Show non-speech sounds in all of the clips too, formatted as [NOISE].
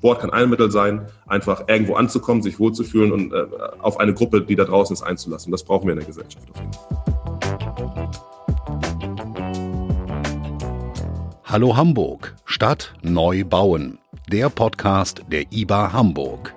Sport kann ein Mittel sein, einfach irgendwo anzukommen, sich wohlzufühlen und äh, auf eine Gruppe, die da draußen ist, einzulassen. Das brauchen wir in der Gesellschaft auf jeden Fall. Hallo Hamburg, Stadt neu bauen. Der Podcast der IBA Hamburg.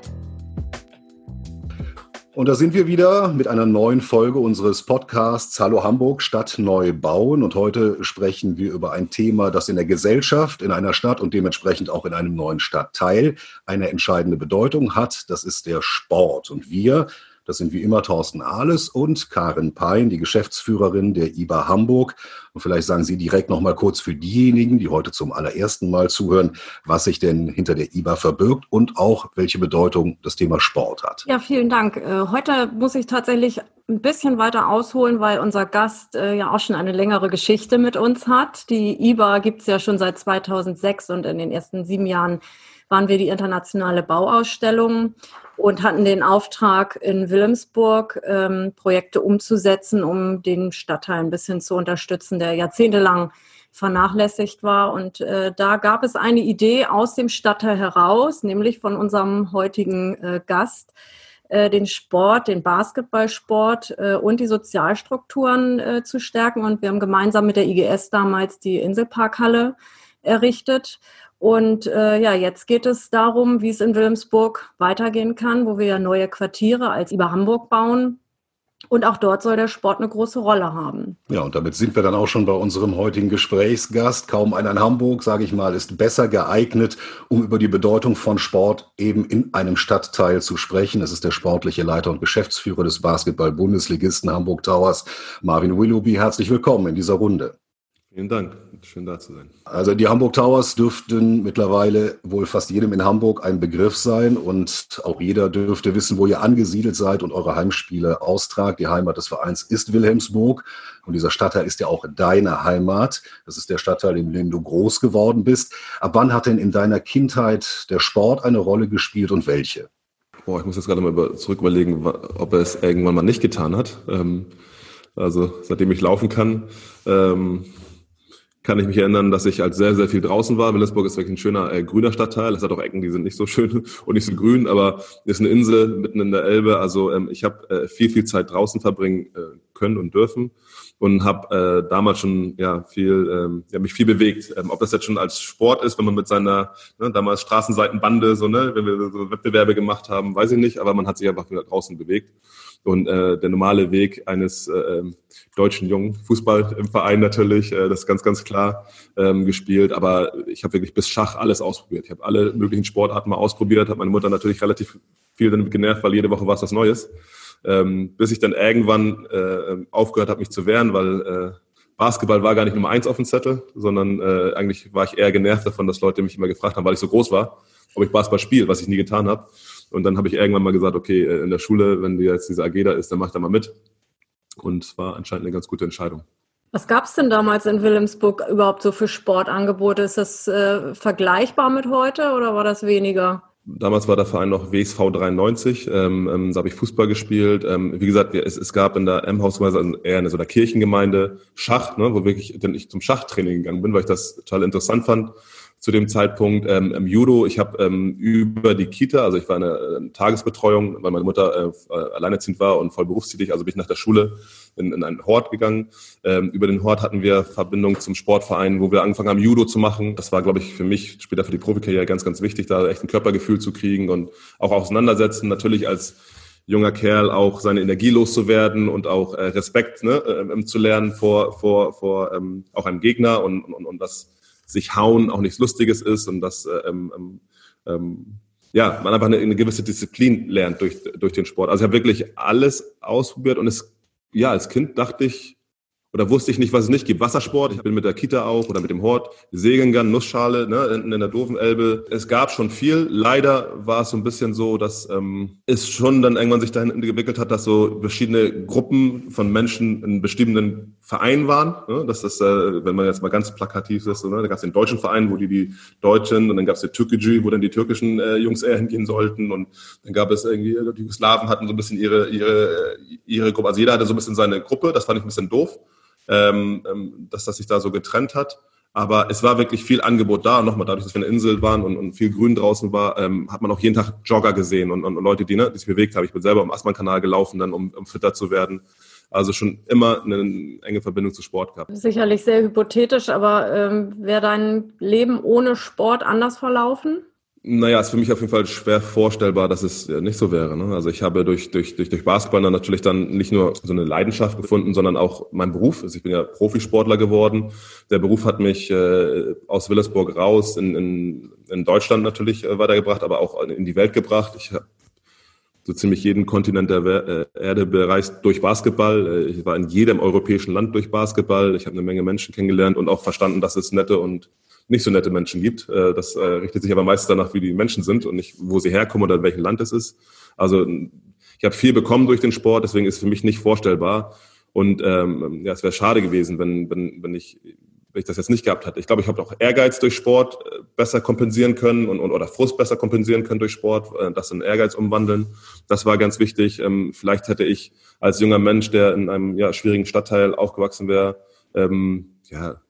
Und da sind wir wieder mit einer neuen Folge unseres Podcasts Hallo Hamburg, Stadt neu bauen. Und heute sprechen wir über ein Thema, das in der Gesellschaft, in einer Stadt und dementsprechend auch in einem neuen Stadtteil eine entscheidende Bedeutung hat. Das ist der Sport. Und wir das sind wie immer Thorsten Ahles und Karin Pein, die Geschäftsführerin der IBA Hamburg. Und vielleicht sagen Sie direkt noch mal kurz für diejenigen, die heute zum allerersten Mal zuhören, was sich denn hinter der IBA verbirgt und auch welche Bedeutung das Thema Sport hat. Ja, vielen Dank. Äh, heute muss ich tatsächlich ein bisschen weiter ausholen, weil unser Gast äh, ja auch schon eine längere Geschichte mit uns hat. Die IBA gibt es ja schon seit 2006 und in den ersten sieben Jahren waren wir die internationale Bauausstellung und hatten den Auftrag in Wilhelmsburg ähm, Projekte umzusetzen, um den Stadtteil ein bisschen zu unterstützen, der jahrzehntelang vernachlässigt war. Und äh, da gab es eine Idee aus dem Stadtteil heraus, nämlich von unserem heutigen äh, Gast, äh, den Sport, den Basketballsport äh, und die Sozialstrukturen äh, zu stärken. Und wir haben gemeinsam mit der IGS damals die Inselparkhalle errichtet. Und äh, ja, jetzt geht es darum, wie es in Wilhelmsburg weitergehen kann, wo wir ja neue Quartiere als über Hamburg bauen. Und auch dort soll der Sport eine große Rolle haben. Ja, und damit sind wir dann auch schon bei unserem heutigen Gesprächsgast. Kaum einer in Hamburg, sage ich mal, ist besser geeignet, um über die Bedeutung von Sport eben in einem Stadtteil zu sprechen. Es ist der sportliche Leiter und Geschäftsführer des Basketball-Bundesligisten Hamburg Towers, Marvin Willoughby. Herzlich willkommen in dieser Runde. Vielen Dank. Schön da zu sein. Also die Hamburg Towers dürften mittlerweile wohl fast jedem in Hamburg ein Begriff sein und auch jeder dürfte wissen, wo ihr angesiedelt seid und eure Heimspiele austragt. Die Heimat des Vereins ist Wilhelmsburg und dieser Stadtteil ist ja auch deine Heimat. Das ist der Stadtteil, in dem du groß geworden bist. Ab wann hat denn in deiner Kindheit der Sport eine Rolle gespielt und welche? Boah, ich muss jetzt gerade mal zurück überlegen, ob er es irgendwann mal nicht getan hat. Ähm, also seitdem ich laufen kann. Ähm, kann ich mich erinnern, dass ich als sehr, sehr viel draußen war. Wilhelmsburg ist wirklich ein schöner äh, grüner Stadtteil. Es hat auch Ecken, die sind nicht so schön [LAUGHS] und nicht so grün, aber ist eine Insel mitten in der Elbe. Also ähm, ich habe äh, viel, viel Zeit draußen verbringen äh, können und dürfen und habe äh, damals schon ja viel ähm, ja, mich viel bewegt. Ähm, ob das jetzt schon als Sport ist, wenn man mit seiner ne, damals Straßenseitenbande so ne, wenn wir so Wettbewerbe gemacht haben, weiß ich nicht, aber man hat sich einfach wieder draußen bewegt. Und äh, der normale Weg eines äh, ähm, deutschen Jungen, Fußball im Verein natürlich, äh, das ist ganz, ganz klar ähm, gespielt. Aber ich habe wirklich bis Schach alles ausprobiert. Ich habe alle möglichen Sportarten mal ausprobiert, habe meine Mutter natürlich relativ viel damit genervt, weil jede Woche war es was Neues. Ähm, bis ich dann irgendwann äh, aufgehört habe, mich zu wehren, weil äh, Basketball war gar nicht Nummer eins auf dem Zettel, sondern äh, eigentlich war ich eher genervt davon, dass Leute mich immer gefragt haben, weil ich so groß war, ob ich Basketball spiele, was ich nie getan habe. Und dann habe ich irgendwann mal gesagt, okay, äh, in der Schule, wenn jetzt diese AG da ist, dann mach da mal mit. Und es war anscheinend eine ganz gute Entscheidung. Was gab es denn damals in Wilhelmsburg überhaupt so für Sportangebote? Ist das äh, vergleichbar mit heute oder war das weniger? Damals war der Verein noch WSV 93, ähm, ähm, da habe ich Fußball gespielt. Ähm, wie gesagt, es, es gab in der M-Haus also eher eine so einer Kirchengemeinde Schach, ne, wo wirklich denn ich zum Schachtraining gegangen bin, weil ich das total interessant fand zu dem Zeitpunkt ähm, im Judo. Ich habe ähm, über die Kita, also ich war in einer äh, Tagesbetreuung, weil meine Mutter äh, alleinerziehend war und voll berufstätig, also bin ich nach der Schule in, in einen Hort gegangen. Ähm, über den Hort hatten wir Verbindung zum Sportverein, wo wir angefangen haben, Judo zu machen. Das war, glaube ich, für mich später für die Profikarriere ganz, ganz wichtig, da echt ein Körpergefühl zu kriegen und auch auseinandersetzen. Natürlich als junger Kerl auch seine Energie loszuwerden und auch äh, Respekt ne, äh, zu lernen vor, vor, vor ähm, auch einem Gegner und, und, und das sich hauen auch nichts Lustiges ist und dass äh, ähm, ähm, ähm, ja, man einfach eine, eine, gewisse Disziplin lernt durch, durch den Sport. Also ich habe wirklich alles ausprobiert und es, ja, als Kind dachte ich, oder wusste ich nicht, was es nicht gibt. Wassersport, ich bin mit der Kita auch oder mit dem Hort, segeln Nussschale, ne, in, in der doofen Elbe. Es gab schon viel. Leider war es so ein bisschen so, dass ähm, es schon dann irgendwann sich dahin entwickelt hat, dass so verschiedene Gruppen von Menschen in bestimmten Vereinen waren. Ne? Das ist, äh, wenn man jetzt mal ganz plakativ ist, so, ne? da gab es den deutschen Verein, wo die die Deutschen und dann gab es die Türkei, wo dann die türkischen äh, Jungs eher hingehen sollten und dann gab es irgendwie, die Jugoslawen hatten so ein bisschen ihre, ihre, ihre Gruppe, also jeder hatte so ein bisschen seine Gruppe, das fand ich ein bisschen doof ähm, ähm, dass das sich da so getrennt hat. Aber es war wirklich viel Angebot da. Und nochmal, dadurch, dass wir eine Insel waren und, und viel Grün draußen war, ähm, hat man auch jeden Tag Jogger gesehen und, und, Leute, die, ne, die sich bewegt haben. Ich bin selber am Astmann-Kanal gelaufen, dann um, um fitter zu werden. Also schon immer eine enge Verbindung zu Sport gehabt. Sicherlich sehr hypothetisch, aber ähm, wäre dein Leben ohne Sport anders verlaufen? Naja, ist für mich auf jeden Fall schwer vorstellbar, dass es nicht so wäre. Ne? Also ich habe durch, durch, durch, durch Basketball dann natürlich dann nicht nur so eine Leidenschaft gefunden, sondern auch mein Beruf. Also ich bin ja Profisportler geworden. Der Beruf hat mich äh, aus Willersburg raus in, in, in Deutschland natürlich äh, weitergebracht, aber auch in die Welt gebracht. Ich habe so ziemlich jeden Kontinent der äh, Erde bereist durch Basketball. Äh, ich war in jedem europäischen Land durch Basketball. Ich habe eine Menge Menschen kennengelernt und auch verstanden, dass es nette und nicht so nette Menschen gibt. Äh, das richtet sich aber meist danach, wie die Menschen sind und nicht, wo sie herkommen oder in welchem Land es ist. Also ich habe viel bekommen durch den Sport, deswegen ist es für mich nicht vorstellbar. Und ähm, ja, es wäre schade gewesen, wenn, wenn, wenn ich wenn ich das jetzt nicht gehabt hätte. Ich glaube, ich habe auch Ehrgeiz durch Sport äh, besser kompensieren können und, und oder Frust besser kompensieren können durch Sport, das in Ehrgeiz umwandeln. Das war ganz wichtig. Ähm, vielleicht hätte ich als junger Mensch, der in einem ja, schwierigen Stadtteil aufgewachsen wäre, ähm, ja,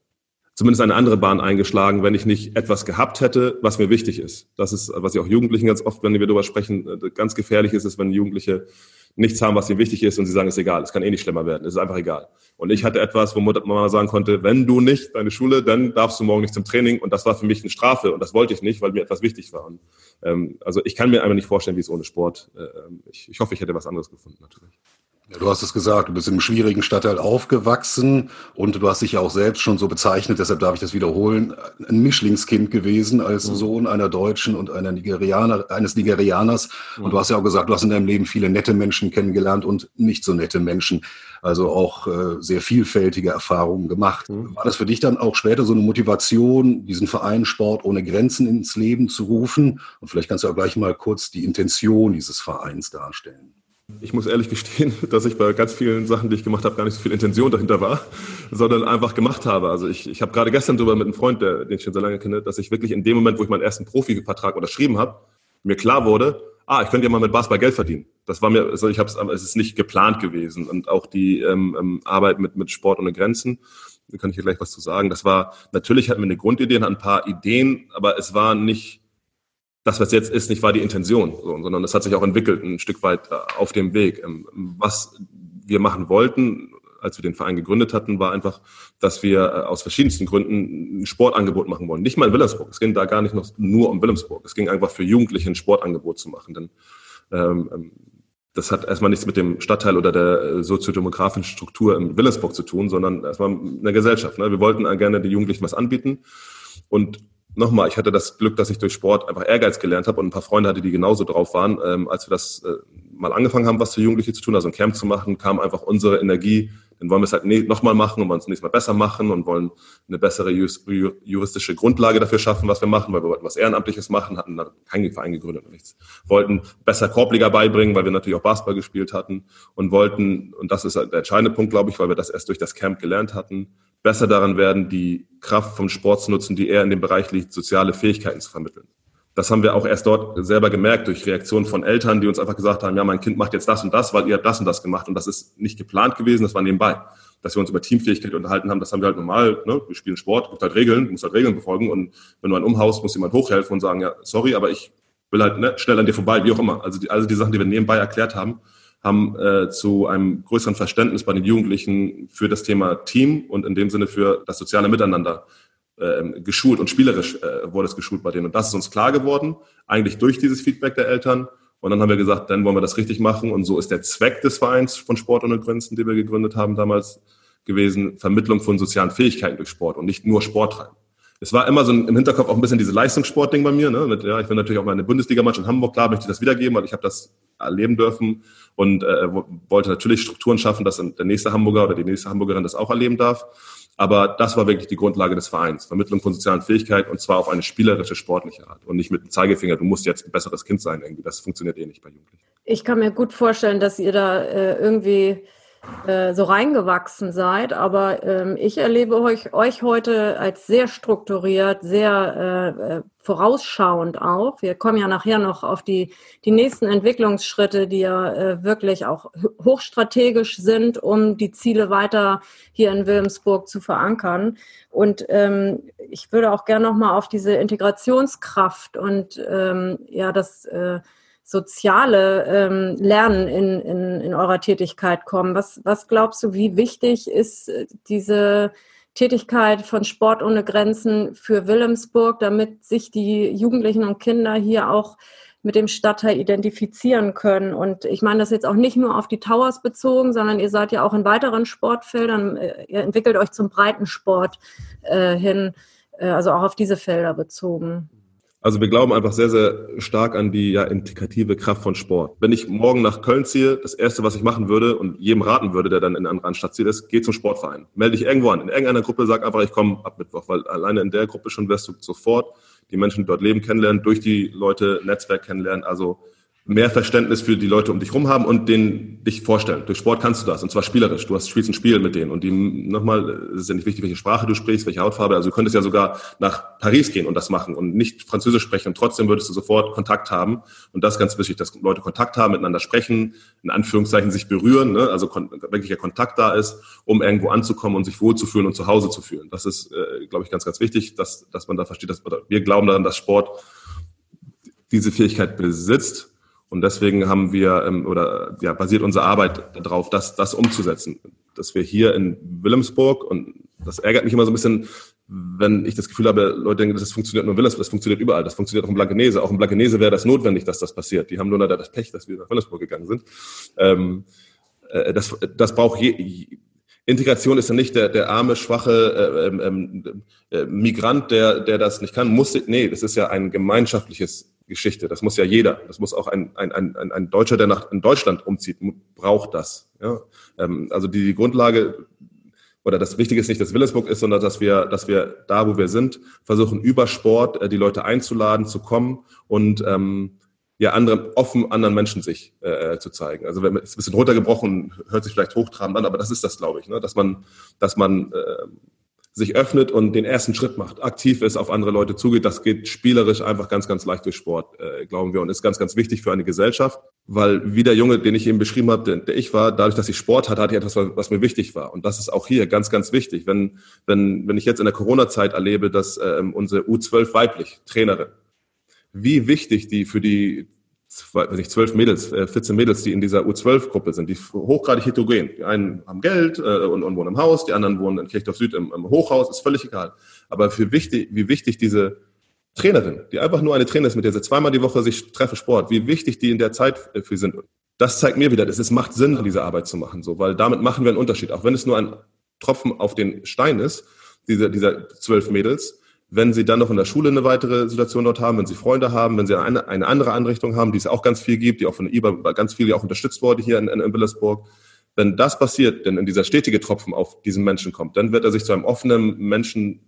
zumindest eine andere Bahn eingeschlagen, wenn ich nicht etwas gehabt hätte, was mir wichtig ist. Das ist, was ich auch Jugendlichen ganz oft, wenn wir darüber sprechen, äh, ganz gefährlich ist es, wenn Jugendliche nichts haben, was ihnen wichtig ist und sie sagen, es ist egal, es kann eh nicht schlimmer werden, es ist einfach egal. Und ich hatte etwas, wo man mal sagen konnte, wenn du nicht deine Schule, dann darfst du morgen nicht zum Training und das war für mich eine Strafe und das wollte ich nicht, weil mir etwas wichtig war. Und, ähm, also ich kann mir einfach nicht vorstellen, wie es ohne Sport. Äh, ähm, ich, ich hoffe, ich hätte was anderes gefunden natürlich. Ja, du hast es gesagt, du bist einem schwierigen Stadtteil aufgewachsen und du hast dich ja auch selbst schon so bezeichnet, deshalb darf ich das wiederholen, ein Mischlingskind gewesen als mhm. Sohn einer Deutschen und einer Nigerianer, eines Nigerianers. Mhm. Und du hast ja auch gesagt, du hast in deinem Leben viele nette Menschen kennengelernt und nicht so nette Menschen. Also auch äh, sehr vielfältige Erfahrungen gemacht. Mhm. War das für dich dann auch später so eine Motivation, diesen Verein Sport ohne Grenzen ins Leben zu rufen? Und vielleicht kannst du auch gleich mal kurz die Intention dieses Vereins darstellen. Ich muss ehrlich gestehen, [LAUGHS] dass ich bei ganz vielen Sachen, die ich gemacht habe, gar nicht so viel Intention dahinter war, [LAUGHS] sondern einfach gemacht habe. Also ich, ich habe gerade gestern darüber mit einem Freund, der, den ich schon sehr lange kenne, dass ich wirklich in dem Moment, wo ich meinen ersten Profivertrag unterschrieben habe, mir klar wurde, ah, ich könnte ja mal mit Basketball Geld verdienen. Das war mir, also ich habe es, es ist nicht geplant gewesen und auch die ähm, ähm, Arbeit mit mit Sport ohne Grenzen. Da kann ich hier gleich was zu sagen. Das war natürlich hatten wir eine Grundidee, ein paar Ideen, aber es war nicht das, was jetzt ist, nicht war die Intention, so, sondern es hat sich auch entwickelt ein Stück weit äh, auf dem Weg. Ähm, was wir machen wollten, als wir den Verein gegründet hatten, war einfach, dass wir äh, aus verschiedensten Gründen ein Sportangebot machen wollen. Nicht mal in Wilhelmsburg. Es ging da gar nicht noch nur um Wilhelmsburg. Es ging einfach für Jugendliche ein Sportangebot zu machen. Denn ähm, ähm das hat erstmal nichts mit dem Stadtteil oder der äh, soziodemografischen Struktur in Wilhelmsburg zu tun, sondern erstmal in der Gesellschaft. Ne? Wir wollten gerne den Jugendlichen was anbieten. Und nochmal, ich hatte das Glück, dass ich durch Sport einfach Ehrgeiz gelernt habe und ein paar Freunde hatte, die genauso drauf waren. Ähm, als wir das äh, mal angefangen haben, was für Jugendliche zu tun, also ein Camp zu machen, kam einfach unsere Energie, dann wollen wir es halt nochmal machen und wollen es nächstes Mal besser machen und wollen eine bessere juristische Grundlage dafür schaffen, was wir machen, weil wir wollten was Ehrenamtliches machen, hatten da keinen Verein gegründet und nichts. Wollten besser Korbliga beibringen, weil wir natürlich auch Basketball gespielt hatten und wollten, und das ist halt der entscheidende Punkt, glaube ich, weil wir das erst durch das Camp gelernt hatten, besser daran werden, die Kraft vom Sport zu nutzen, die eher in dem Bereich liegt, soziale Fähigkeiten zu vermitteln. Das haben wir auch erst dort selber gemerkt durch Reaktionen von Eltern, die uns einfach gesagt haben, ja, mein Kind macht jetzt das und das, weil ihr habt das und das gemacht und das ist nicht geplant gewesen, das war nebenbei. Dass wir uns über Teamfähigkeit unterhalten haben, das haben wir halt normal, ne? wir spielen Sport, gibt halt Regeln, du musst halt Regeln befolgen und wenn du einen umhaust, muss jemand hochhelfen und sagen, ja, sorry, aber ich will halt ne, schnell an dir vorbei, wie auch immer. Also die, also die Sachen, die wir nebenbei erklärt haben, haben äh, zu einem größeren Verständnis bei den Jugendlichen für das Thema Team und in dem Sinne für das soziale Miteinander äh, geschult und spielerisch äh, wurde es geschult bei denen. Und das ist uns klar geworden, eigentlich durch dieses Feedback der Eltern. Und dann haben wir gesagt, dann wollen wir das richtig machen. Und so ist der Zweck des Vereins von Sport ohne Grenzen, den wir gegründet haben damals, gewesen, Vermittlung von sozialen Fähigkeiten durch Sport und nicht nur Sport treiben. Es war immer so im Hinterkopf auch ein bisschen dieses Leistungssportding bei mir. Ne? Mit, ja, ich will natürlich auch meine Bundesligamannschaft in Hamburg, klar möchte ich das wiedergeben, weil ich habe das erleben dürfen und äh, wollte natürlich Strukturen schaffen, dass der nächste Hamburger oder die nächste Hamburgerin das auch erleben darf. Aber das war wirklich die Grundlage des Vereins. Vermittlung von sozialen Fähigkeiten und zwar auf eine spielerische, sportliche Art und nicht mit dem Zeigefinger, du musst jetzt ein besseres Kind sein irgendwie. Das funktioniert eh nicht bei Jugendlichen. Ich kann mir gut vorstellen, dass ihr da äh, irgendwie äh, so reingewachsen seid. Aber ähm, ich erlebe euch, euch heute als sehr strukturiert, sehr äh, äh, vorausschauend auch. Wir kommen ja nachher noch auf die, die nächsten Entwicklungsschritte, die ja äh, wirklich auch hochstrategisch sind, um die Ziele weiter hier in Wilhelmsburg zu verankern. Und ähm, ich würde auch gerne noch mal auf diese Integrationskraft und ähm, ja das äh, soziale ähm, Lernen in, in, in eurer Tätigkeit kommen. Was, was glaubst du, wie wichtig ist äh, diese Tätigkeit von Sport ohne Grenzen für Wilhelmsburg, damit sich die Jugendlichen und Kinder hier auch mit dem Stadtteil identifizieren können. Und ich meine das jetzt auch nicht nur auf die Towers bezogen, sondern ihr seid ja auch in weiteren Sportfeldern, äh, ihr entwickelt euch zum Breitensport äh, hin, äh, also auch auf diese Felder bezogen. Also wir glauben einfach sehr, sehr stark an die ja, integrative Kraft von Sport. Wenn ich morgen nach Köln ziehe, das Erste, was ich machen würde und jedem raten würde, der dann in einer anderen Stadt zieht, ist, geh zum Sportverein. Melde dich irgendwo an. In irgendeiner Gruppe sag einfach, ich komme ab Mittwoch, weil alleine in der Gruppe schon wirst du sofort die Menschen, dort leben, kennenlernen, durch die Leute Netzwerk kennenlernen. Also mehr Verständnis für die Leute um dich rum haben und denen dich vorstellen. Durch Sport kannst du das und zwar spielerisch. Du hast, spielst ein Spiel mit denen und die nochmal, ist ja nicht wichtig, welche Sprache du sprichst, welche Hautfarbe. Also du könntest ja sogar nach Paris gehen und das machen und nicht Französisch sprechen und trotzdem würdest du sofort Kontakt haben. Und das ist ganz wichtig, dass Leute Kontakt haben, miteinander sprechen, in Anführungszeichen sich berühren, ne? also wirklicher Kontakt da ist, um irgendwo anzukommen und sich wohlzufühlen und zu Hause zu fühlen. Das ist, äh, glaube ich, ganz, ganz wichtig, dass, dass man da versteht, dass wir glauben daran, dass Sport diese Fähigkeit besitzt und deswegen haben wir ähm, oder ja, basiert unsere Arbeit darauf, das, das umzusetzen. Dass wir hier in Wilhelmsburg, und das ärgert mich immer so ein bisschen, wenn ich das Gefühl habe, Leute denken, das funktioniert nur in Wilhelmsburg, das funktioniert überall, das funktioniert auch in Blankenese. Auch in Blankenese wäre das notwendig, dass das passiert. Die haben nur das Pech, dass wir nach Wilhelmsburg gegangen sind. Ähm, äh, das, das braucht je, Integration ist ja nicht der, der arme, schwache äh, ähm, ähm, äh, Migrant, der, der das nicht kann. Muss, nee, das ist ja ein gemeinschaftliches Geschichte. Das muss ja jeder. Das muss auch ein, ein, ein, ein Deutscher, der nach in Deutschland umzieht, braucht das. Ja? Ähm, also die, die Grundlage oder das Wichtige ist nicht, dass Willensburg ist, sondern dass wir, dass wir da, wo wir sind, versuchen über Sport äh, die Leute einzuladen, zu kommen und ähm, ja anderen offen anderen Menschen sich äh, zu zeigen. Also wenn es ein bisschen runtergebrochen, hört sich vielleicht hochtrabend an, aber das ist das, glaube ich, ne? dass man, dass man äh, sich öffnet und den ersten Schritt macht, aktiv ist, auf andere Leute zugeht. Das geht spielerisch einfach ganz, ganz leicht durch Sport, äh, glauben wir, und ist ganz, ganz wichtig für eine Gesellschaft, weil wie der Junge, den ich eben beschrieben habe, der, der ich war, dadurch, dass ich Sport hatte, hatte ich etwas, was mir wichtig war. Und das ist auch hier ganz, ganz wichtig. Wenn, wenn, wenn ich jetzt in der Corona-Zeit erlebe, dass ähm, unsere U12 weiblich Trainerin, wie wichtig die für die weiß ich, zwölf Mädels, äh, 14 Mädels, die in dieser U12-Gruppe sind, die hochgradig heterogen. Die einen haben Geld äh, und, und wohnen im Haus, die anderen wohnen in Kirchdorf Süd im, im Hochhaus, ist völlig egal. Aber für wichtig, wie wichtig diese Trainerin, die einfach nur eine Trainerin ist, mit der sie zweimal die Woche sich treffen, Sport, wie wichtig die in der Zeit für sind. Das zeigt mir wieder, dass es macht Sinn, diese Arbeit zu machen, so, weil damit machen wir einen Unterschied. Auch wenn es nur ein Tropfen auf den Stein ist, diese, dieser zwölf Mädels, wenn Sie dann noch in der Schule eine weitere Situation dort haben, wenn Sie Freunde haben, wenn Sie eine, eine andere Anrichtung haben, die es auch ganz viel gibt, die auch von der IBA ganz viel auch unterstützt wurde hier in, in, in Willersburg, wenn das passiert, denn in dieser stetige Tropfen auf diesen Menschen kommt, dann wird er sich zu einem offenen Menschen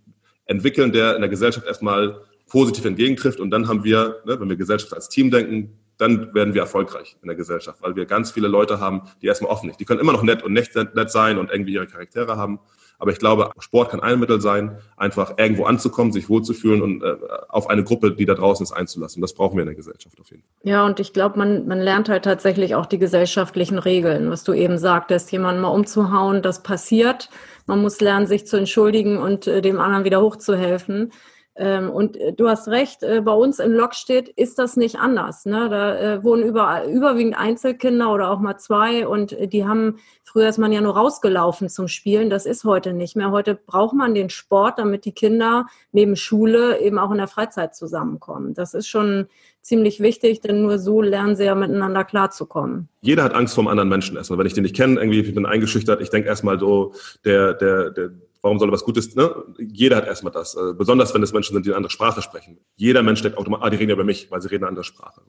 entwickeln, der in der Gesellschaft erstmal positiv entgegentrifft. Und dann haben wir, ne, wenn wir Gesellschaft als Team denken, dann werden wir erfolgreich in der Gesellschaft, weil wir ganz viele Leute haben, die erstmal offen sind. Die können immer noch nett und nicht nett sein und irgendwie ihre Charaktere haben, aber ich glaube, Sport kann ein Mittel sein, einfach irgendwo anzukommen, sich wohlzufühlen und äh, auf eine Gruppe, die da draußen ist, einzulassen. Das brauchen wir in der Gesellschaft auf jeden Fall. Ja, und ich glaube, man, man lernt halt tatsächlich auch die gesellschaftlichen Regeln, was du eben sagtest, jemanden mal umzuhauen, das passiert. Man muss lernen, sich zu entschuldigen und äh, dem anderen wieder hochzuhelfen. Ähm, und äh, du hast recht, äh, bei uns in Lockstedt ist das nicht anders. Ne? Da äh, wohnen überall, überwiegend Einzelkinder oder auch mal zwei und die haben, früher ist man ja nur rausgelaufen zum Spielen, das ist heute nicht mehr. Heute braucht man den Sport, damit die Kinder neben Schule eben auch in der Freizeit zusammenkommen. Das ist schon ziemlich wichtig, denn nur so lernen sie ja miteinander klarzukommen. Jeder hat Angst vor einem anderen Menschen erstmal. Wenn ich den nicht kenne, irgendwie ich bin eingeschüchtert, ich denke erstmal so, der, der, der warum soll er was Gutes, ne? Jeder hat erstmal das. Äh, besonders wenn es Menschen sind, die eine andere Sprache sprechen. Jeder Mensch denkt automatisch, ah, die reden ja über mich, weil sie reden eine andere Sprache.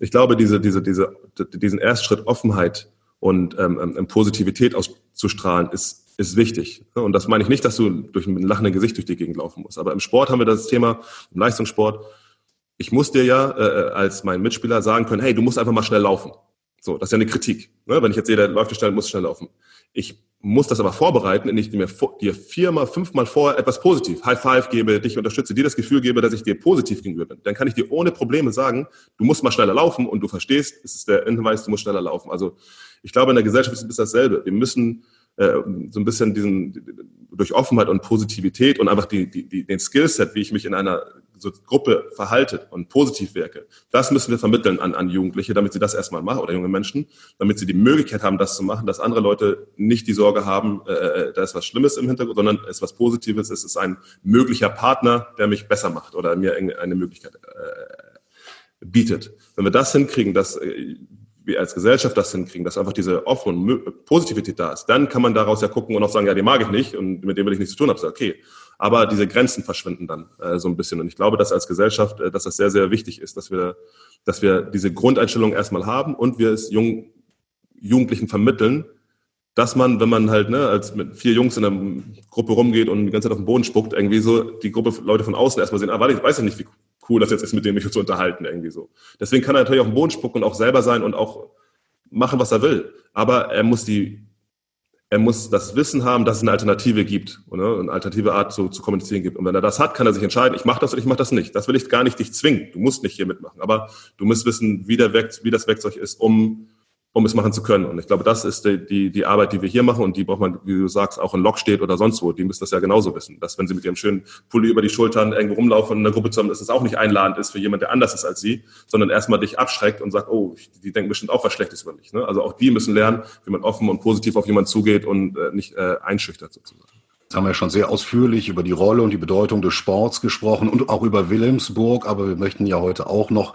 Ich glaube, diese, diese, diese, diesen Erstschritt Offenheit und ähm, ähm, Positivität auszustrahlen, ist, ist wichtig. Und das meine ich nicht, dass du durch ein lachendes Gesicht durch die Gegend laufen musst. Aber im Sport haben wir das Thema, im Leistungssport, ich muss dir ja äh, äh, als mein Mitspieler sagen können, hey, du musst einfach mal schnell laufen. So, das ist ja eine Kritik. Ne? Wenn ich jetzt sehe, der läuft schnell, muss schnell laufen. Ich muss das aber vorbereiten, indem ich mir dir viermal, fünfmal vorher etwas positiv, High Five gebe, dich unterstütze, dir das Gefühl gebe, dass ich dir positiv gegenüber bin. Dann kann ich dir ohne Probleme sagen, du musst mal schneller laufen und du verstehst, es ist der Hinweis, du musst schneller laufen. Also ich glaube, in der Gesellschaft ist es dasselbe. Wir müssen äh, so ein bisschen diesen durch Offenheit und Positivität und einfach die, die, die, den Skillset, wie ich mich in einer so Gruppe verhalte und positiv wirke, das müssen wir vermitteln an, an Jugendliche, damit sie das erstmal machen oder junge Menschen, damit sie die Möglichkeit haben, das zu machen, dass andere Leute nicht die Sorge haben, äh, äh da ist was Schlimmes im Hintergrund, sondern es ist was Positives, es ist ein möglicher Partner, der mich besser macht oder mir eine Möglichkeit äh, bietet. Wenn wir das hinkriegen, dass äh, wir als Gesellschaft das hinkriegen, dass einfach diese offene Positivität da ist, dann kann man daraus ja gucken und auch sagen, ja, die mag ich nicht und mit dem will ich nichts zu tun haben. Okay, aber diese Grenzen verschwinden dann äh, so ein bisschen. Und ich glaube, dass als Gesellschaft, äh, dass das sehr, sehr wichtig ist, dass wir, dass wir diese Grundeinstellung erstmal haben und wir es jungen, Jugendlichen vermitteln, dass man, wenn man halt ne, als mit vier Jungs in einer Gruppe rumgeht und die ganze Zeit auf den Boden spuckt, irgendwie so die Gruppe Leute von außen erstmal sehen, ah, warte, ich weiß ja nicht, wie cool das jetzt ist, mit dem mich zu unterhalten, irgendwie so. Deswegen kann er natürlich auf den Boden spucken und auch selber sein und auch machen, was er will. Aber er muss die er muss das Wissen haben, dass es eine Alternative gibt, oder? eine alternative Art zu, zu kommunizieren gibt. Und wenn er das hat, kann er sich entscheiden, ich mache das oder ich mache das nicht. Das will ich gar nicht dich zwingen. Du musst nicht hier mitmachen. Aber du musst wissen, wie, der Werk, wie das Werkzeug ist, um um es machen zu können. Und ich glaube, das ist die, die, die Arbeit, die wir hier machen und die braucht man, wie du sagst, auch in Lok steht oder sonst wo. Die müssen das ja genauso wissen, dass wenn sie mit ihrem schönen Pulli über die Schultern irgendwo rumlaufen und in einer Gruppe zu haben, dass es auch nicht einladend ist für jemand, der anders ist als sie, sondern erstmal dich abschreckt und sagt, oh, die denken bestimmt auch was Schlechtes über mich. Ne? Also auch die müssen lernen, wie man offen und positiv auf jemanden zugeht und äh, nicht äh, einschüchtert sozusagen. Jetzt haben wir schon sehr ausführlich über die Rolle und die Bedeutung des Sports gesprochen und auch über Wilhelmsburg, aber wir möchten ja heute auch noch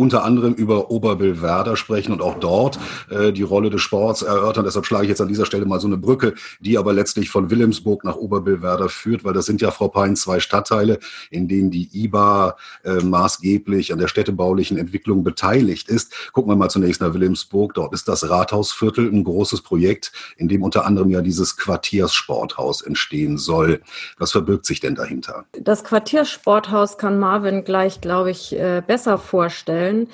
unter anderem über Oberbillwerder sprechen und auch dort äh, die Rolle des Sports erörtern. Deshalb schlage ich jetzt an dieser Stelle mal so eine Brücke, die aber letztlich von Wilhelmsburg nach Oberbillwerder führt, weil das sind ja, Frau Pein, zwei Stadtteile, in denen die IBA äh, maßgeblich an der städtebaulichen Entwicklung beteiligt ist. Gucken wir mal zunächst nach Wilhelmsburg. Dort ist das Rathausviertel ein großes Projekt, in dem unter anderem ja dieses Quartierssporthaus entstehen soll. Was verbirgt sich denn dahinter? Das Quartiersporthaus kann Marvin gleich, glaube ich, äh, besser vorstellen wollen.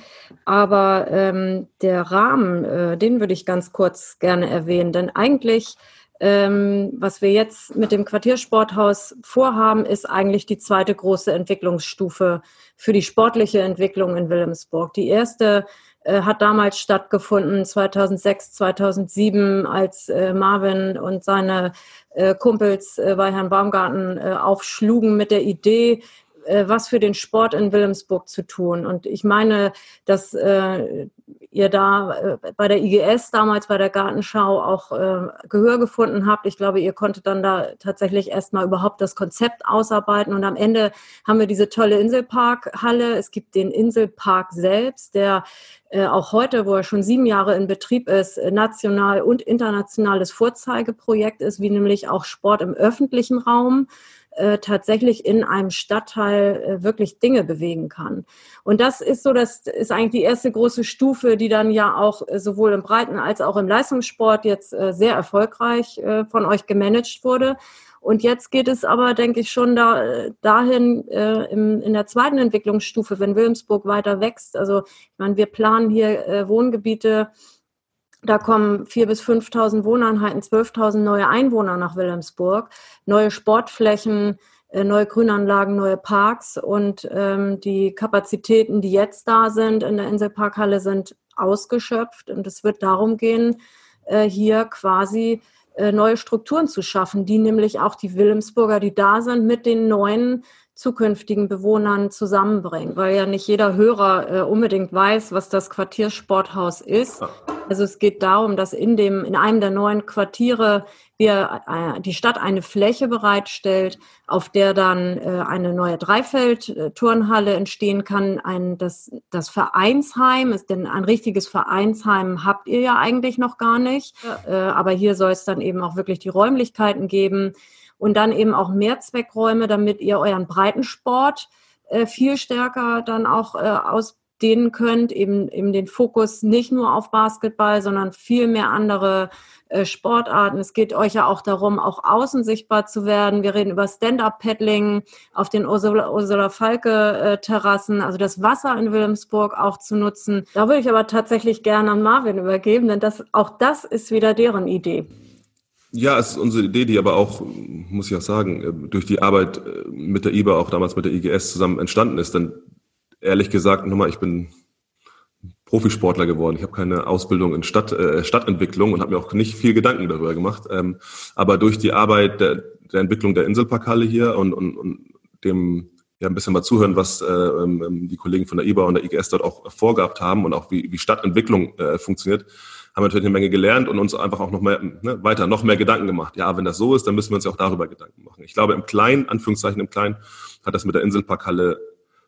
Aber ähm, der Rahmen, äh, den würde ich ganz kurz gerne erwähnen. Denn eigentlich, ähm, was wir jetzt mit dem Quartiersporthaus vorhaben, ist eigentlich die zweite große Entwicklungsstufe für die sportliche Entwicklung in Wilhelmsburg. Die erste äh, hat damals stattgefunden, 2006, 2007, als äh, Marvin und seine äh, Kumpels äh, bei Herrn Baumgarten äh, aufschlugen mit der Idee, äh, was für den Sport in Wilhelmsburg zu tun. Und ich meine, dass äh, ihr da äh, bei der IGS damals bei der Gartenschau auch äh, Gehör gefunden habt. Ich glaube, ihr konntet dann da tatsächlich erstmal überhaupt das Konzept ausarbeiten. Und am Ende haben wir diese tolle Inselparkhalle. Es gibt den Inselpark selbst, der äh, auch heute, wo er schon sieben Jahre in Betrieb ist, national und internationales Vorzeigeprojekt ist, wie nämlich auch Sport im öffentlichen Raum äh, tatsächlich in einem Stadtteil äh, wirklich Dinge bewegen kann. Und das ist so, das ist eigentlich die erste große Stufe, die dann ja auch äh, sowohl im Breiten als auch im Leistungssport jetzt äh, sehr erfolgreich äh, von euch gemanagt wurde. Und jetzt geht es aber, denke ich, schon da, dahin äh, im, in der zweiten Entwicklungsstufe, wenn Wilhelmsburg weiter wächst. Also ich meine, wir planen hier äh, Wohngebiete da kommen 4.000 bis 5.000 Wohneinheiten, 12.000 neue Einwohner nach Wilhelmsburg, neue Sportflächen, äh, neue Grünanlagen, neue Parks und ähm, die Kapazitäten, die jetzt da sind in der Inselparkhalle, sind ausgeschöpft. Und es wird darum gehen, äh, hier quasi äh, neue Strukturen zu schaffen, die nämlich auch die Wilhelmsburger, die da sind, mit den neuen zukünftigen Bewohnern zusammenbringen, weil ja nicht jeder Hörer äh, unbedingt weiß, was das Quartiersporthaus ist. Also es geht darum, dass in dem in einem der neuen Quartiere wir äh, die Stadt eine Fläche bereitstellt, auf der dann äh, eine neue Dreifeld-Turnhalle entstehen kann. Ein das das Vereinsheim ist denn ein richtiges Vereinsheim habt ihr ja eigentlich noch gar nicht, äh, aber hier soll es dann eben auch wirklich die Räumlichkeiten geben und dann eben auch Mehrzweckräume, damit ihr euren Breitensport äh, viel stärker dann auch äh, aus, dehnen könnt, eben, eben den Fokus nicht nur auf Basketball, sondern viel mehr andere äh, Sportarten. Es geht euch ja auch darum, auch außen sichtbar zu werden. Wir reden über Stand-up-Paddling auf den Ursula, Ursula Falke-Terrassen, also das Wasser in Wilhelmsburg auch zu nutzen. Da würde ich aber tatsächlich gerne an Marvin übergeben, denn das, auch das ist wieder deren Idee. Ja, es ist unsere Idee, die aber auch, muss ich auch sagen, äh, durch die Arbeit äh, mit der IBA, auch damals mit der IGS zusammen entstanden ist. Denn ehrlich gesagt, nochmal, ich bin Profisportler geworden. Ich habe keine Ausbildung in Stadt, äh, Stadtentwicklung und habe mir auch nicht viel Gedanken darüber gemacht. Ähm, aber durch die Arbeit der, der Entwicklung der Inselparkhalle hier und, und, und dem ja ein bisschen mal zuhören, was äh, ähm, die Kollegen von der IBA und der IGS dort auch vorgehabt haben und auch wie, wie Stadtentwicklung äh, funktioniert, haben natürlich eine Menge gelernt und uns einfach auch noch mehr, ne, weiter noch mehr Gedanken gemacht. Ja, wenn das so ist, dann müssen wir uns ja auch darüber Gedanken machen. Ich glaube, im Kleinen, Anführungszeichen im Kleinen, hat das mit der Inselparkhalle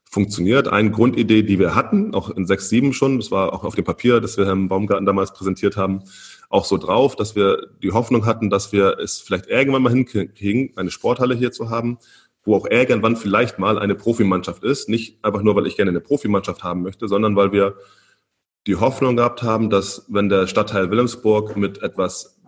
funktioniert. Eine Grundidee, die wir hatten, auch in 6, 7 schon, das war auch auf dem Papier, das wir Herrn Baumgarten damals präsentiert haben, auch so drauf, dass wir die Hoffnung hatten, dass wir es vielleicht irgendwann mal hinkriegen, eine Sporthalle hier zu haben, wo auch irgendwann vielleicht mal eine Profimannschaft ist. Nicht einfach nur, weil ich gerne eine Profimannschaft haben möchte, sondern weil wir die Hoffnung gehabt haben, dass wenn der Stadtteil Wilhelmsburg mit etwas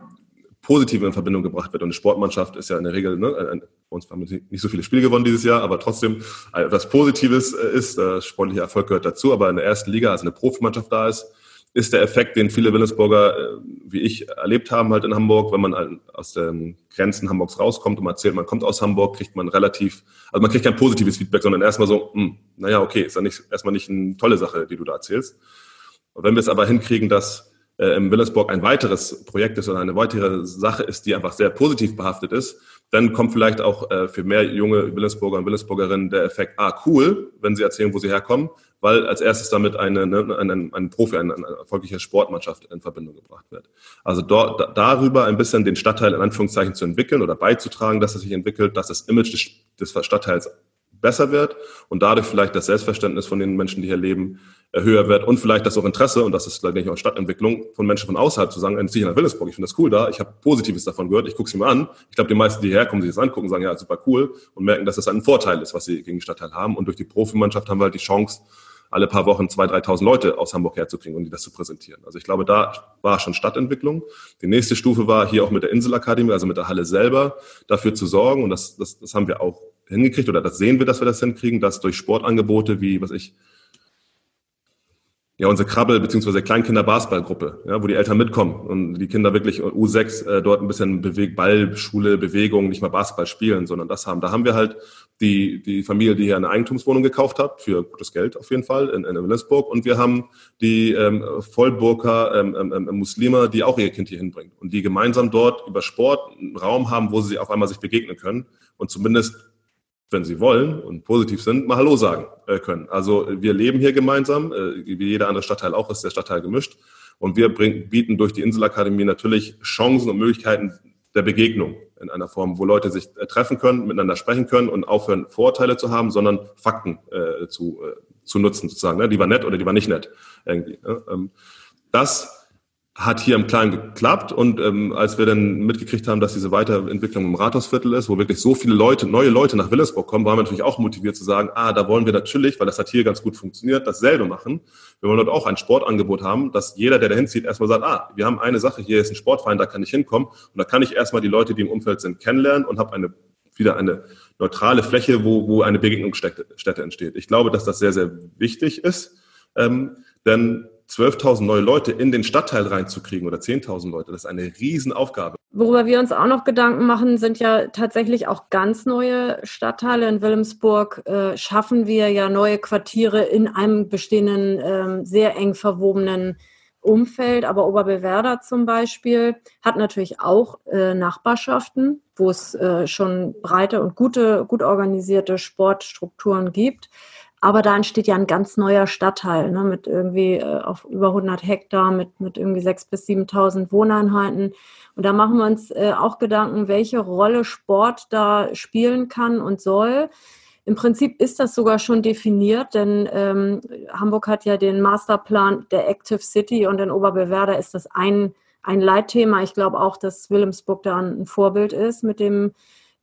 Positivem in Verbindung gebracht wird. Und eine Sportmannschaft ist ja in der Regel, ne, ein, uns haben nicht so viele Spiele gewonnen dieses Jahr, aber trotzdem etwas Positives äh, ist, der sportliche Erfolg gehört dazu, aber in der ersten Liga, als eine Profimannschaft da ist, ist der Effekt, den viele Wilhelmsburger, äh, wie ich, erlebt haben halt in Hamburg, wenn man aus den Grenzen Hamburgs rauskommt und man erzählt, man kommt aus Hamburg, kriegt man relativ, also man kriegt kein positives Feedback, sondern erstmal so, hm, naja, okay, ist ja nicht, erstmal nicht eine tolle Sache, die du da erzählst. Und wenn wir es aber hinkriegen, dass äh, im Willensburg ein weiteres Projekt ist oder eine weitere Sache ist, die einfach sehr positiv behaftet ist, dann kommt vielleicht auch äh, für mehr junge Willensburger und Willensburgerinnen der Effekt, ah, cool, wenn sie erzählen, wo sie herkommen, weil als erstes damit eine, ne, ein, ein Profi, eine, eine erfolgliche Sportmannschaft in Verbindung gebracht wird. Also dort, da, darüber ein bisschen den Stadtteil in Anführungszeichen zu entwickeln oder beizutragen, dass es sich entwickelt, dass das Image des, des Stadtteils besser wird und dadurch vielleicht das Selbstverständnis von den Menschen, die hier leben, höher wird und vielleicht das auch Interesse, und das ist glaube ich auch Stadtentwicklung, von Menschen von außerhalb zu sagen, ich ziehe nach Willesburg, ich finde das cool da, ich habe Positives davon gehört, ich gucke es mir an. Ich glaube, die meisten, die hierher kommen, sich das angucken, sagen, ja, super cool und merken, dass das ein Vorteil ist, was sie gegen den Stadtteil haben. Und durch die Profimannschaft haben wir halt die Chance, alle paar Wochen 2.000, 3.000 Leute aus Hamburg herzukriegen und die das zu präsentieren. Also ich glaube, da war schon Stadtentwicklung. Die nächste Stufe war hier auch mit der Inselakademie, also mit der Halle selber, dafür zu sorgen, und das, das, das haben wir auch hingekriegt, oder das sehen wir, dass wir das hinkriegen, dass durch Sportangebote wie, was ich, ja, unsere Krabbel- bzw. Kleinkinder-Basketballgruppe, ja, wo die Eltern mitkommen und die Kinder wirklich U6 äh, dort ein bisschen Beweg Ballschule, Bewegung, nicht mal Basketball spielen, sondern das haben. Da haben wir halt die, die Familie, die hier eine Eigentumswohnung gekauft hat, für gutes Geld auf jeden Fall, in, in Wilhelmsburg. Und wir haben die ähm, Vollburger ähm, ähm, ähm, Muslime, die auch ihr Kind hier hinbringen und die gemeinsam dort über Sport einen Raum haben, wo sie auf einmal sich begegnen können und zumindest wenn sie wollen und positiv sind, mal Hallo sagen äh, können. Also wir leben hier gemeinsam, äh, wie jeder andere Stadtteil auch, ist der Stadtteil gemischt. Und wir bring, bieten durch die Inselakademie natürlich Chancen und Möglichkeiten der Begegnung in einer Form, wo Leute sich äh, treffen können, miteinander sprechen können und aufhören, Vorteile zu haben, sondern Fakten äh, zu, äh, zu nutzen, sozusagen. Ne? Die war nett oder die war nicht nett. Irgendwie, ne? ähm, das hat hier im Kleinen geklappt und ähm, als wir dann mitgekriegt haben, dass diese Weiterentwicklung im Rathausviertel ist, wo wirklich so viele Leute, neue Leute nach Willesburg kommen, waren wir natürlich auch motiviert zu sagen, ah, da wollen wir natürlich, weil das hat hier ganz gut funktioniert, dasselbe machen. Wir wollen dort auch ein Sportangebot haben, dass jeder, der da hinzieht, erstmal sagt, ah, wir haben eine Sache, hier ist ein Sportverein, da kann ich hinkommen und da kann ich erstmal die Leute, die im Umfeld sind, kennenlernen und habe eine wieder eine neutrale Fläche, wo, wo eine Begegnungsstätte entsteht. Ich glaube, dass das sehr, sehr wichtig ist, ähm, denn 12.000 neue Leute in den Stadtteil reinzukriegen oder 10.000 Leute, das ist eine Riesenaufgabe. Worüber wir uns auch noch Gedanken machen, sind ja tatsächlich auch ganz neue Stadtteile. In Wilhelmsburg äh, schaffen wir ja neue Quartiere in einem bestehenden, ähm, sehr eng verwobenen Umfeld. Aber Oberbewerder zum Beispiel hat natürlich auch äh, Nachbarschaften, wo es äh, schon breite und gute, gut organisierte Sportstrukturen gibt. Aber da entsteht ja ein ganz neuer Stadtteil ne, mit irgendwie äh, auf über 100 Hektar, mit, mit irgendwie 6.000 bis 7.000 Wohneinheiten. Und da machen wir uns äh, auch Gedanken, welche Rolle Sport da spielen kann und soll. Im Prinzip ist das sogar schon definiert, denn ähm, Hamburg hat ja den Masterplan der Active City und in Oberbewerder ist das ein, ein Leitthema. Ich glaube auch, dass Wilhelmsburg da ein Vorbild ist mit dem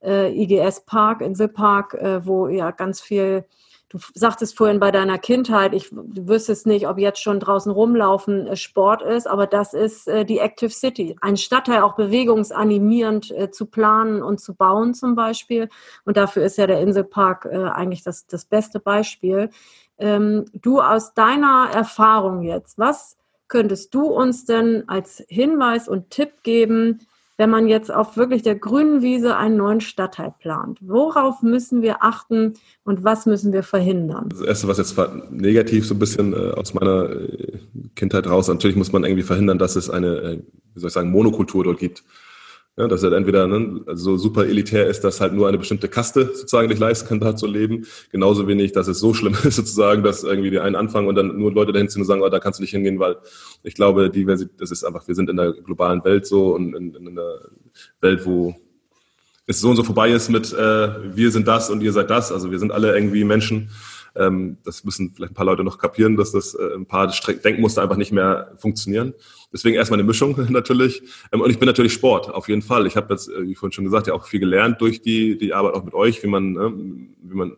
äh, IGS Park, Inselpark, äh, wo ja ganz viel du sagtest vorhin bei deiner Kindheit, ich, du wüsstest nicht, ob jetzt schon draußen rumlaufen äh, Sport ist, aber das ist äh, die Active City. Ein Stadtteil auch bewegungsanimierend äh, zu planen und zu bauen zum Beispiel. Und dafür ist ja der Inselpark eigentlich das, das beste Beispiel. Ähm, du aus deiner Erfahrung jetzt, was könntest du uns denn als Hinweis und Tipp geben, wenn man jetzt auf wirklich der grünen Wiese einen neuen Stadtteil plant? Worauf müssen wir achten und was müssen wir verhindern? Das Erste, was jetzt negativ so ein bisschen äh, aus meiner äh, Kindheit raus, natürlich muss man irgendwie verhindern, dass es eine, äh, wie soll ich sagen, Monokultur dort gibt. Ja, dass er entweder ne, so super elitär ist, dass halt nur eine bestimmte Kaste sozusagen nicht leisten kann, da zu leben. Genauso wenig, dass es so schlimm [LAUGHS] ist sozusagen, dass irgendwie die einen anfangen und dann nur Leute dahin ziehen und sagen, oh, da kannst du nicht hingehen, weil ich glaube, die, das ist einfach, wir sind in der globalen Welt so und in, in einer Welt, wo es so und so vorbei ist mit äh, wir sind das und ihr seid das. Also wir sind alle irgendwie Menschen ähm, das müssen vielleicht ein paar Leute noch kapieren, dass das äh, ein paar Denkmuster einfach nicht mehr funktionieren. Deswegen erstmal eine Mischung [LAUGHS] natürlich. Ähm, und ich bin natürlich Sport, auf jeden Fall. Ich habe jetzt, äh, wie vorhin schon gesagt, ja auch viel gelernt durch die, die Arbeit auch mit euch, wie man, ne, wie man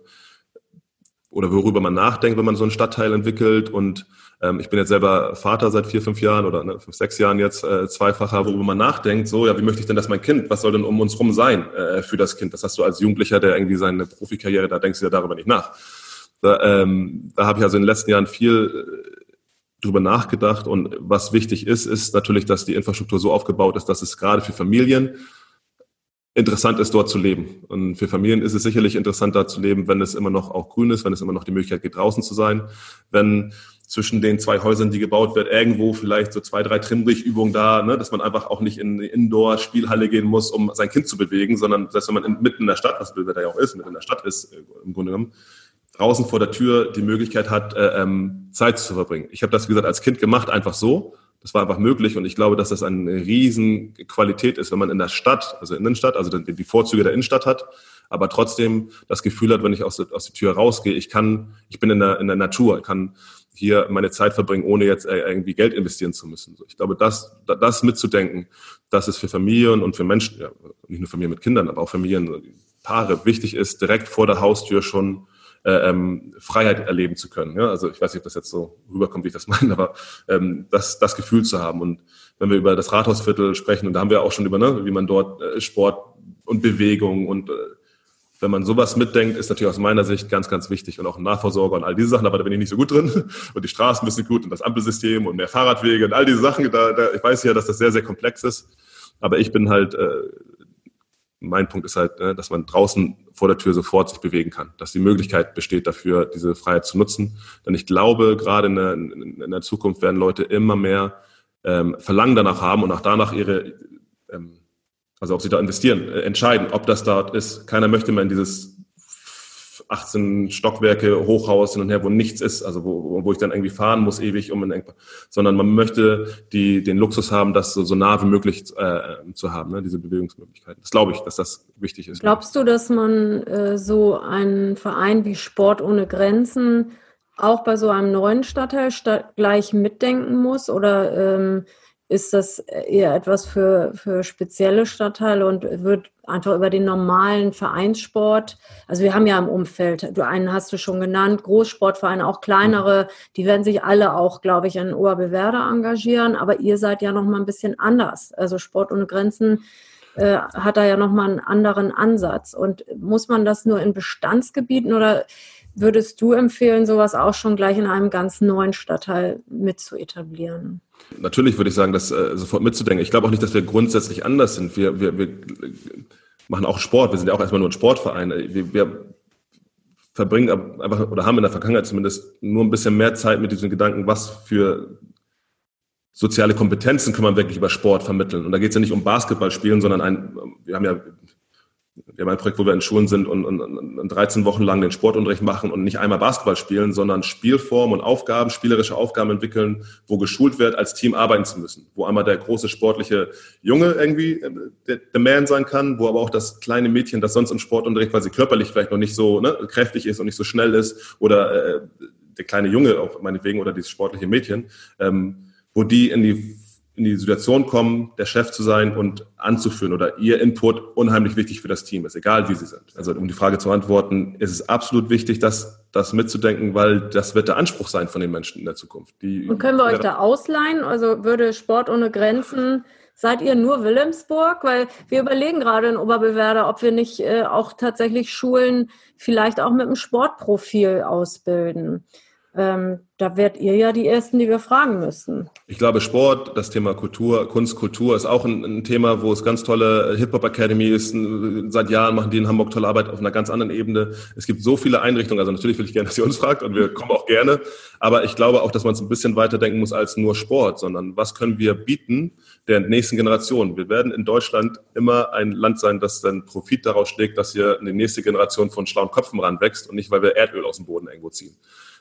oder worüber man nachdenkt, wenn man so einen Stadtteil entwickelt. Und ähm, ich bin jetzt selber Vater seit vier, fünf Jahren oder ne, fünf, sechs Jahren jetzt äh, zweifacher, worüber man nachdenkt. So, ja, wie möchte ich denn, dass mein Kind, was soll denn um uns rum sein äh, für das Kind? Das hast du als Jugendlicher, der irgendwie seine Profikarriere, da denkst du ja darüber nicht nach. Da, ähm, da habe ich also in den letzten Jahren viel äh, drüber nachgedacht. Und was wichtig ist, ist natürlich, dass die Infrastruktur so aufgebaut ist, dass es gerade für Familien interessant ist, dort zu leben. Und für Familien ist es sicherlich interessant, da zu leben, wenn es immer noch auch grün ist, wenn es immer noch die Möglichkeit gibt, draußen zu sein, wenn zwischen den zwei Häusern, die gebaut wird, irgendwo vielleicht so zwei, drei Trimmrichtübungen da, ne, dass man einfach auch nicht in eine Indoor-Spielhalle gehen muss, um sein Kind zu bewegen, sondern selbst wenn man in, mitten in der Stadt, was Bilder ja auch ist, mitten in der Stadt ist, äh, im Grunde genommen, draußen vor der Tür die Möglichkeit hat, äh, ähm, Zeit zu verbringen. Ich habe das, wie gesagt, als Kind gemacht, einfach so. Das war einfach möglich und ich glaube, dass das eine riesen ist, wenn man in der Stadt, also Innenstadt, also die Vorzüge der Innenstadt hat, aber trotzdem das Gefühl hat, wenn ich aus, der, aus der Tür rausgehe, ich kann, ich bin in der, in der Natur, ich kann hier meine Zeit verbringen, ohne jetzt äh, irgendwie Geld investieren zu müssen. Ich glaube, das, das mitzudenken, das ist für Familien und für Menschen, ja, nicht nur Familien mit Kindern, aber auch Familien, Paare wichtig ist, direkt vor der Haustür schon ähm, Freiheit erleben zu können. Ja? Also ich weiß nicht, ob das jetzt so rüberkommt, wie ich das meine, aber ähm, das, das Gefühl zu haben. Und wenn wir über das Rathausviertel sprechen, und da haben wir auch schon über, ne, wie man dort äh, Sport und Bewegung und äh, wenn man sowas mitdenkt, ist natürlich aus meiner Sicht ganz, ganz wichtig und auch Nahversorger und all diese Sachen, aber da bin ich nicht so gut drin. [LAUGHS] Und die Straßen müssen gut und das Ampelsystem und mehr Fahrradwege und all diese Sachen, da, da, ich weiß ja, dass das sehr, sehr komplex ist. Aber ich bin halt äh, mein Punkt ist halt, ne, dass man draußen vor der Tür sofort sich bewegen kann, dass die Möglichkeit besteht dafür, diese Freiheit zu nutzen. Denn ich glaube, gerade in der, in der Zukunft werden Leute immer mehr ähm, Verlangen danach haben und auch danach ihre, ähm, also ob sie da investieren, äh, entscheiden, ob das dort ist. Keiner möchte mehr in dieses 18 Stockwerke Hochhaus hin und her, wo nichts ist, also wo, wo ich dann irgendwie fahren muss ewig um ein sondern man möchte die, den Luxus haben, das so, so nah wie möglich äh, zu haben, ne, diese Bewegungsmöglichkeiten. Das glaube ich, dass das wichtig ist. Glaubst du, dass man äh, so einen Verein wie Sport ohne Grenzen auch bei so einem neuen Stadtteil gleich mitdenken muss oder ähm, ist das eher etwas für, für spezielle Stadtteile und wird einfach über den normalen Vereinssport, also wir haben ja im Umfeld, du einen hast du schon genannt, Großsportvereine, auch kleinere, die werden sich alle auch, glaube ich, in Oberbewerder engagieren, aber ihr seid ja nochmal ein bisschen anders. Also Sport ohne Grenzen äh, hat da ja nochmal einen anderen Ansatz. Und muss man das nur in Bestandsgebieten oder würdest du empfehlen, sowas auch schon gleich in einem ganz neuen Stadtteil mit zu etablieren? Natürlich würde ich sagen, das äh, sofort mitzudenken. Ich glaube auch nicht, dass wir grundsätzlich anders sind. Wir, wir, wir machen auch Sport. Wir sind ja auch erstmal nur ein Sportverein. Wir, wir verbringen einfach oder haben in der Vergangenheit zumindest nur ein bisschen mehr Zeit mit diesen Gedanken, was für soziale Kompetenzen kann man wirklich über Sport vermitteln. Und da geht es ja nicht um Basketball spielen, sondern ein, wir haben ja wir haben ein Projekt, wo wir in Schulen sind und, und, und 13 Wochen lang den Sportunterricht machen und nicht einmal Basketball spielen, sondern Spielformen und Aufgaben, spielerische Aufgaben entwickeln, wo geschult wird, als Team arbeiten zu müssen. Wo einmal der große sportliche Junge irgendwie äh, der, der Man sein kann, wo aber auch das kleine Mädchen, das sonst im Sportunterricht, weil sie körperlich vielleicht noch nicht so ne, kräftig ist und nicht so schnell ist, oder äh, der kleine Junge auch meinetwegen oder dieses sportliche Mädchen, ähm, wo die in die in die Situation kommen, der Chef zu sein und anzuführen oder ihr Input unheimlich wichtig für das Team ist, egal wie sie sind. Also um die Frage zu antworten, ist es absolut wichtig, das, das mitzudenken, weil das wird der Anspruch sein von den Menschen in der Zukunft. Die, und können wir euch da ausleihen? Also würde Sport ohne Grenzen Seid ihr nur Wilhelmsburg? Weil wir überlegen gerade in Oberbewerder, ob wir nicht äh, auch tatsächlich Schulen vielleicht auch mit einem Sportprofil ausbilden. Ähm, da werdet ihr ja die Ersten, die wir fragen müssen. Ich glaube, Sport, das Thema Kultur, Kunst, Kultur ist auch ein, ein Thema, wo es ganz tolle Hip-Hop Academy ist. Seit Jahren machen die in Hamburg tolle Arbeit auf einer ganz anderen Ebene. Es gibt so viele Einrichtungen. Also natürlich will ich gerne, dass ihr uns fragt und wir kommen auch gerne. Aber ich glaube auch, dass man es ein bisschen weiterdenken muss als nur Sport, sondern was können wir bieten der nächsten Generation? Wir werden in Deutschland immer ein Land sein, das dann Profit daraus schlägt, dass hier eine nächste Generation von schlauen Köpfen ranwächst und nicht, weil wir Erdöl aus dem Boden irgendwo ziehen.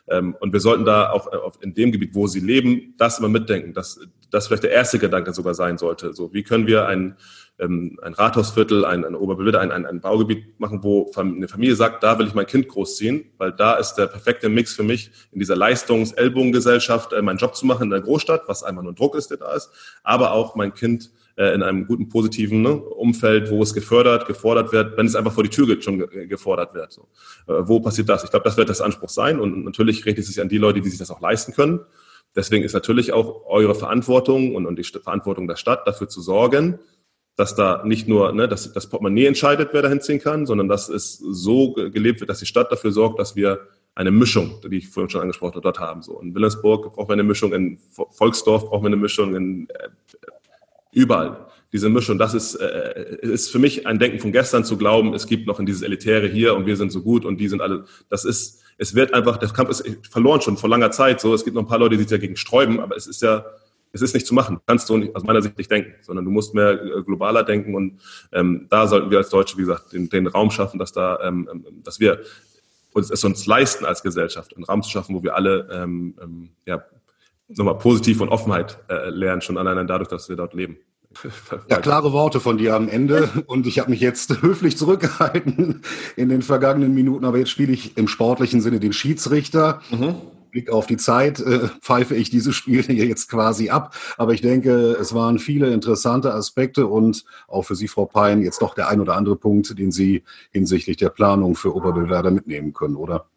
Ähm, und wir sollten da auch äh, in dem Gebiet, wo sie leben, das immer mitdenken, dass das vielleicht der erste Gedanke sogar sein sollte. So, wie können wir ein, ähm, ein Rathausviertel, ein, ein Oberbewilder, ein, ein, ein Baugebiet machen, wo eine Familie sagt, da will ich mein Kind großziehen, weil da ist der perfekte Mix für mich, in dieser Leistungs-Ellbogengesellschaft äh, meinen Job zu machen in der Großstadt, was einfach nur ein Druck ist, der da ist, aber auch mein Kind äh, in einem guten, positiven ne, Umfeld, wo es gefördert, gefordert wird, wenn es einfach vor die Tür geht, schon gefordert wird. So. Äh, wo passiert das? Ich glaube, das wird das Anspruch sein und natürlich richtet es sich an die Leute, die sich das auch leisten können. Deswegen ist natürlich auch eure Verantwortung und, und die Verantwortung der Stadt dafür zu sorgen, dass da nicht nur ne, dass das Portemonnaie entscheidet, wer da hinziehen kann, sondern dass es so gelebt wird, dass die Stadt dafür sorgt, dass wir eine Mischung, die ich vorhin schon angesprochen habe, dort haben. So in Wilhelmsburg brauchen wir eine Mischung, in Volksdorf brauchen wir eine Mischung, in äh, Überall. Diese Mischung, das ist, äh, ist für mich ein Denken von gestern zu glauben, es gibt noch in dieses Elitäre hier und wir sind so gut und die sind alle, das ist, es wird einfach, der Kampf ist verloren schon vor langer Zeit so. Es gibt noch ein paar Leute, die sich dagegen sträuben, aber es ist ja, es ist nicht zu machen. Kannst du nicht, aus meiner Sicht nicht denken, sondern du musst mehr äh, globaler denken und ähm, da sollten wir als Deutsche, wie gesagt, den, den Raum schaffen, dass da, ähm, ähm dass wir uns es uns leisten als Gesellschaft, einen Raum zu schaffen, wo wir alle ähm, ähm, ja, nochmal positiv und Offenheit äh, lernen, schon allein dadurch, dass wir dort leben. Ja, klare Worte von dir am Ende. [LAUGHS] Und ich habe mich jetzt [LAUGHS] höflich zurückgehalten in den vergangenen Minuten, aber jetzt spiele ich im sportlichen Sinne den Schiedsrichter. Mhm. Blick auf die Zeit äh, pfeife ich dieses Spiel hier jetzt quasi ab. Aber ich denke, es waren viele interessante Aspekte und auch für Sie, Frau Pein, jetzt doch der ein oder andere Punkt, den Sie hinsichtlich der Planung für Oberbewerder mitnehmen können, oder?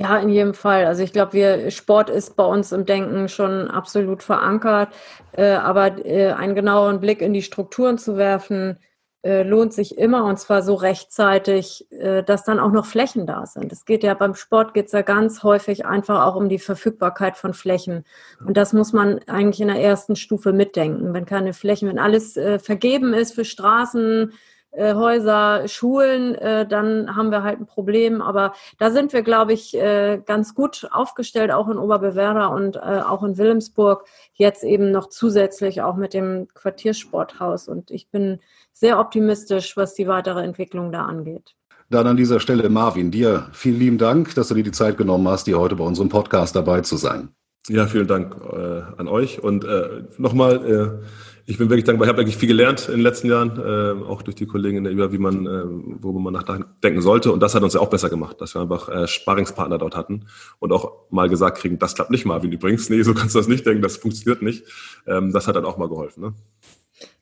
Ja, in jedem Fall. Also ich glaube, wir Sport ist bei uns im Denken schon absolut verankert, äh, aber äh, einen genaueren Blick in die Strukturen zu werfen, äh, lohnt sich immer und zwar so rechtzeitig, äh, dass dann auch noch Flächen da sind. Es geht ja beim Sport geht es ja ganz häufig einfach auch um die Verfügbarkeit von Flächen und das muss man eigentlich in der ersten Stufe mitdenken. Wenn keine Flächen, wenn alles äh, vergeben ist für Straßen, äh, Häuser, Schulen, äh, dann haben wir halt ein Problem. Aber da sind wir, glaube ich, äh, ganz gut aufgestellt, auch in Oberbewerder und äh, auch in Wilhelmsburg. Jetzt eben noch zusätzlich auch mit dem Quartiersporthaus. Und ich bin sehr optimistisch, was die weitere Entwicklung da angeht. Dann an dieser Stelle, Marvin, dir vielen lieben Dank, dass du dir die Zeit genommen hast, hier heute bei unserem Podcast dabei zu sein. Ja, vielen Dank äh, an euch. Und äh, nochmal, äh, ich bin wirklich dankbar. Ich habe wirklich viel gelernt in den letzten Jahren, äh, auch durch die Kollegen über, wie man, äh, worüber man nachdenken sollte. Und das hat uns ja auch besser gemacht, dass wir einfach äh, Sparingspartner dort hatten und auch mal gesagt kriegen, das klappt nicht, Marvin übrigens. Nee, so kannst du das nicht denken, das funktioniert nicht. Ähm, das hat dann auch mal geholfen. Ne?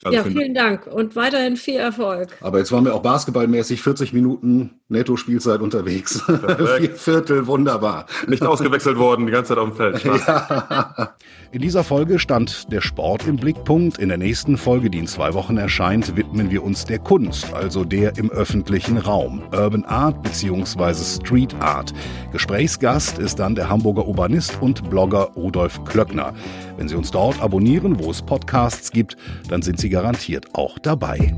Also ja, vielen Dank und weiterhin viel Erfolg. Aber jetzt waren wir auch basketballmäßig 40 Minuten Netto-Spielzeit unterwegs. [LAUGHS] Vier Viertel, wunderbar. Nicht ausgewechselt worden, die ganze Zeit auf dem Feld. Ja. In dieser Folge stand der Sport im Blickpunkt. In der nächsten Folge, die in zwei Wochen erscheint, widmen wir uns der Kunst, also der im öffentlichen Raum. Urban Art bzw. Street Art. Gesprächsgast ist dann der Hamburger Urbanist und Blogger Rudolf Klöckner. Wenn Sie uns dort abonnieren, wo es Podcasts gibt, dann sind Sie garantiert auch dabei.